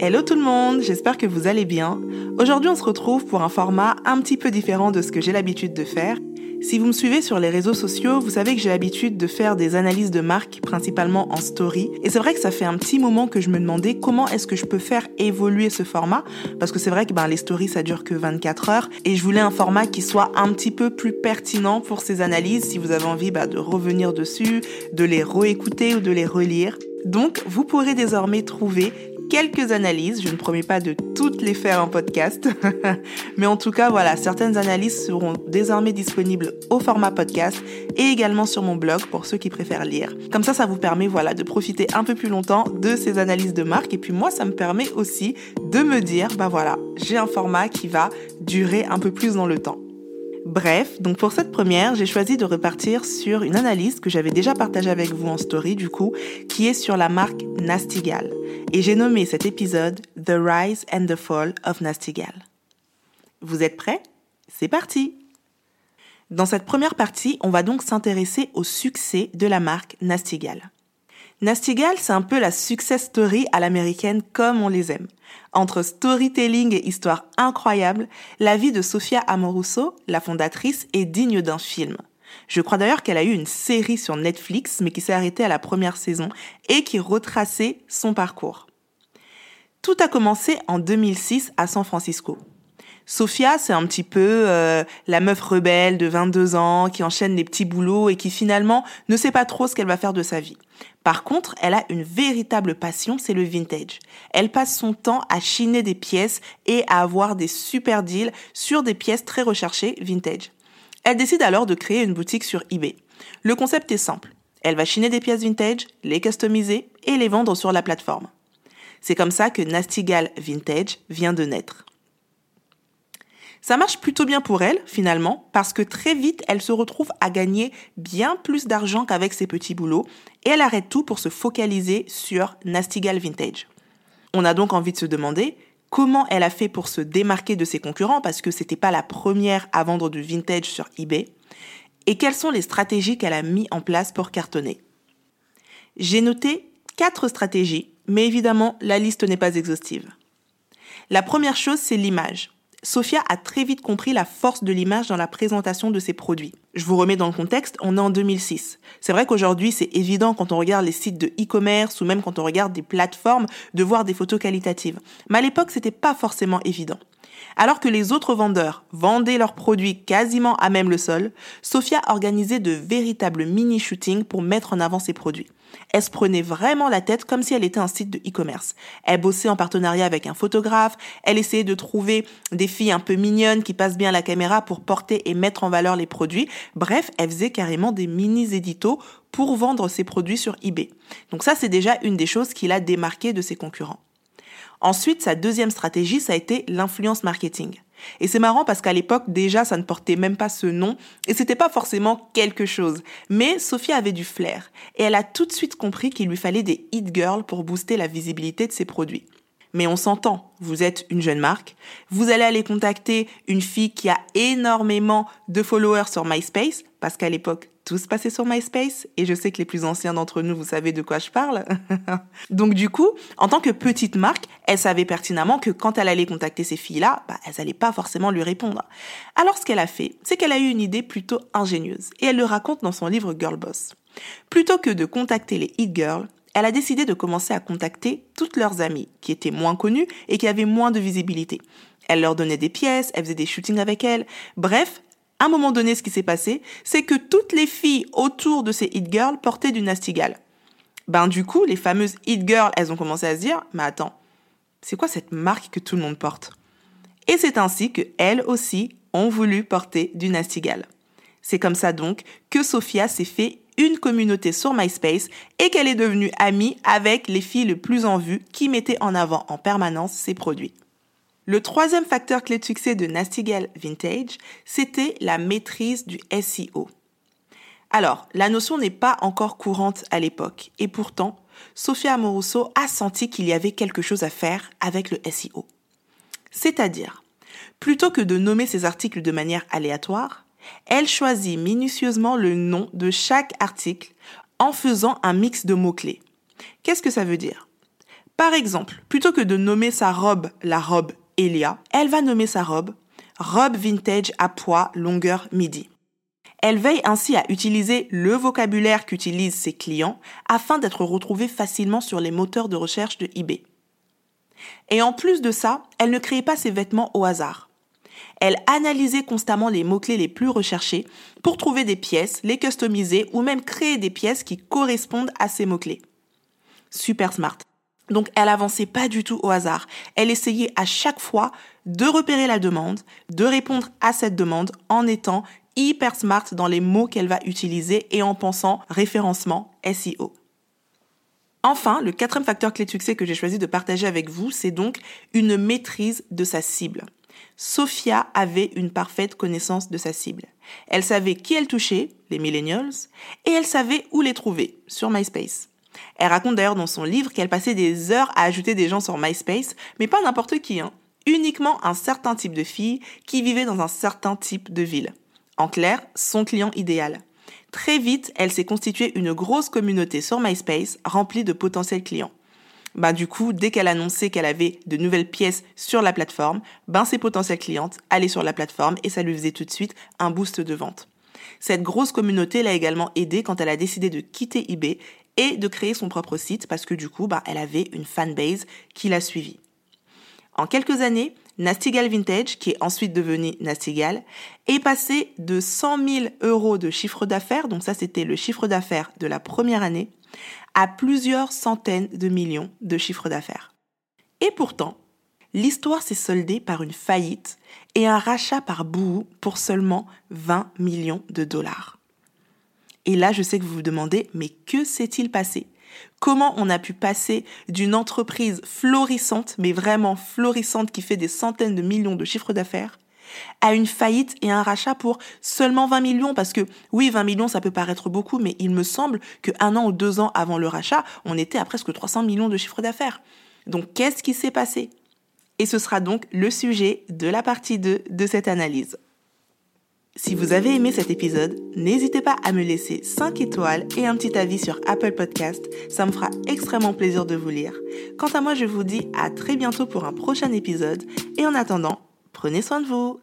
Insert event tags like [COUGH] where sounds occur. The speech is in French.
Hello tout le monde, j'espère que vous allez bien. Aujourd'hui on se retrouve pour un format un petit peu différent de ce que j'ai l'habitude de faire. Si vous me suivez sur les réseaux sociaux, vous savez que j'ai l'habitude de faire des analyses de marques, principalement en story. Et c'est vrai que ça fait un petit moment que je me demandais comment est-ce que je peux faire évoluer ce format. Parce que c'est vrai que ben, les stories, ça dure que 24 heures. Et je voulais un format qui soit un petit peu plus pertinent pour ces analyses, si vous avez envie bah, de revenir dessus, de les réécouter ou de les relire. Donc, vous pourrez désormais trouver quelques analyses. Je ne promets pas de toutes les faire en podcast. [LAUGHS] Mais en tout cas, voilà, certaines analyses seront désormais disponibles au format podcast et également sur mon blog pour ceux qui préfèrent lire. Comme ça, ça vous permet, voilà, de profiter un peu plus longtemps de ces analyses de marque. Et puis moi, ça me permet aussi de me dire, bah voilà, j'ai un format qui va durer un peu plus dans le temps. Bref, donc pour cette première, j'ai choisi de repartir sur une analyse que j'avais déjà partagée avec vous en story du coup, qui est sur la marque Nastigal. Et j'ai nommé cet épisode The Rise and the Fall of Nastigal. Vous êtes prêts? C'est parti Dans cette première partie, on va donc s'intéresser au succès de la marque Nastigal. Nastigal, c'est un peu la success story à l'américaine comme on les aime. Entre storytelling et histoire incroyable, la vie de Sofia Amoruso, la fondatrice, est digne d'un film. Je crois d'ailleurs qu'elle a eu une série sur Netflix, mais qui s'est arrêtée à la première saison et qui retraçait son parcours. Tout a commencé en 2006 à San Francisco. Sophia, c'est un petit peu euh, la meuf rebelle de 22 ans qui enchaîne les petits boulots et qui finalement ne sait pas trop ce qu'elle va faire de sa vie. Par contre, elle a une véritable passion, c'est le vintage. Elle passe son temps à chiner des pièces et à avoir des super deals sur des pièces très recherchées vintage. Elle décide alors de créer une boutique sur eBay. Le concept est simple. Elle va chiner des pièces vintage, les customiser et les vendre sur la plateforme. C'est comme ça que Nastigal Vintage vient de naître. Ça marche plutôt bien pour elle, finalement, parce que très vite, elle se retrouve à gagner bien plus d'argent qu'avec ses petits boulots, et elle arrête tout pour se focaliser sur Nastigal Vintage. On a donc envie de se demander comment elle a fait pour se démarquer de ses concurrents, parce que c'était pas la première à vendre du vintage sur eBay, et quelles sont les stratégies qu'elle a mis en place pour cartonner. J'ai noté quatre stratégies, mais évidemment, la liste n'est pas exhaustive. La première chose, c'est l'image. Sophia a très vite compris la force de l'image dans la présentation de ses produits. Je vous remets dans le contexte, on est en 2006. C'est vrai qu'aujourd'hui, c'est évident quand on regarde les sites de e-commerce ou même quand on regarde des plateformes de voir des photos qualitatives. Mais à l'époque, c'était pas forcément évident. Alors que les autres vendeurs vendaient leurs produits quasiment à même le sol, Sophia organisait de véritables mini-shootings pour mettre en avant ses produits. Elle se prenait vraiment la tête comme si elle était un site de e-commerce. Elle bossait en partenariat avec un photographe, elle essayait de trouver des filles un peu mignonnes qui passent bien la caméra pour porter et mettre en valeur les produits. Bref, elle faisait carrément des mini-éditos pour vendre ses produits sur eBay. Donc ça, c'est déjà une des choses qui l'a démarqué de ses concurrents. Ensuite, sa deuxième stratégie, ça a été l'influence marketing. Et c'est marrant parce qu'à l'époque, déjà, ça ne portait même pas ce nom et c'était pas forcément quelque chose. Mais Sophie avait du flair et elle a tout de suite compris qu'il lui fallait des hit girls pour booster la visibilité de ses produits. Mais on s'entend, vous êtes une jeune marque, vous allez aller contacter une fille qui a énormément de followers sur MySpace, parce qu'à l'époque, tout se passait sur MySpace, et je sais que les plus anciens d'entre nous, vous savez de quoi je parle. [LAUGHS] Donc du coup, en tant que petite marque, elle savait pertinemment que quand elle allait contacter ces filles-là, bah, elles n'allaient pas forcément lui répondre. Alors ce qu'elle a fait, c'est qu'elle a eu une idée plutôt ingénieuse, et elle le raconte dans son livre Girl Boss. Plutôt que de contacter les hit girls, elle a décidé de commencer à contacter toutes leurs amies qui étaient moins connues et qui avaient moins de visibilité. Elle leur donnait des pièces, elle faisait des shootings avec elles. Bref, un moment donné, ce qui s'est passé, c'est que toutes les filles autour de ces hit girls portaient du Nastigal. Ben du coup, les fameuses hit girls, elles ont commencé à se dire, mais attends, c'est quoi cette marque que tout le monde porte? Et c'est ainsi que elles aussi ont voulu porter du Nastigal. C'est comme ça donc que Sophia s'est fait une communauté sur MySpace et qu'elle est devenue amie avec les filles les plus en vue qui mettaient en avant en permanence ses produits. Le troisième facteur clé de succès de Nastigal Vintage, c'était la maîtrise du SEO. Alors, la notion n'est pas encore courante à l'époque, et pourtant, Sophia Amoruso a senti qu'il y avait quelque chose à faire avec le SEO. C'est-à-dire, plutôt que de nommer ses articles de manière aléatoire, elle choisit minutieusement le nom de chaque article en faisant un mix de mots-clés. Qu'est-ce que ça veut dire? Par exemple, plutôt que de nommer sa robe la robe Elia, elle va nommer sa robe robe vintage à poids longueur midi. Elle veille ainsi à utiliser le vocabulaire qu'utilisent ses clients afin d'être retrouvée facilement sur les moteurs de recherche de eBay. Et en plus de ça, elle ne créait pas ses vêtements au hasard. Elle analysait constamment les mots-clés les plus recherchés pour trouver des pièces, les customiser ou même créer des pièces qui correspondent à ces mots-clés. Super smart. Donc elle avançait pas du tout au hasard. Elle essayait à chaque fois de repérer la demande, de répondre à cette demande en étant hyper smart dans les mots qu'elle va utiliser et en pensant référencement SEO. Enfin, le quatrième facteur clé de succès que j'ai choisi de partager avec vous, c'est donc une maîtrise de sa cible. Sophia avait une parfaite connaissance de sa cible. Elle savait qui elle touchait, les millennials, et elle savait où les trouver, sur MySpace. Elle raconte d'ailleurs dans son livre qu'elle passait des heures à ajouter des gens sur MySpace, mais pas n'importe qui, hein. uniquement un certain type de filles qui vivaient dans un certain type de ville. En clair, son client idéal. Très vite, elle s'est constituée une grosse communauté sur MySpace remplie de potentiels clients. Ben, du coup, dès qu'elle annonçait qu'elle avait de nouvelles pièces sur la plateforme, ben, ses potentielles clientes allaient sur la plateforme et ça lui faisait tout de suite un boost de vente. Cette grosse communauté l'a également aidée quand elle a décidé de quitter eBay et de créer son propre site parce que du coup, bah, elle avait une fanbase qui l'a suivie. En quelques années, Nastigal Vintage, qui est ensuite devenu Nastigal, est passé de 100 000 euros de chiffre d'affaires, donc ça c'était le chiffre d'affaires de la première année, à plusieurs centaines de millions de chiffre d'affaires. Et pourtant, l'histoire s'est soldée par une faillite et un rachat par Boo pour seulement 20 millions de dollars. Et là, je sais que vous vous demandez, mais que s'est-il passé? Comment on a pu passer d'une entreprise florissante, mais vraiment florissante, qui fait des centaines de millions de chiffres d'affaires, à une faillite et un rachat pour seulement 20 millions? Parce que oui, 20 millions, ça peut paraître beaucoup, mais il me semble qu'un an ou deux ans avant le rachat, on était à presque 300 millions de chiffres d'affaires. Donc qu'est-ce qui s'est passé? Et ce sera donc le sujet de la partie 2 de cette analyse. Si vous avez aimé cet épisode, n'hésitez pas à me laisser 5 étoiles et un petit avis sur Apple Podcast, ça me fera extrêmement plaisir de vous lire. Quant à moi, je vous dis à très bientôt pour un prochain épisode et en attendant, prenez soin de vous.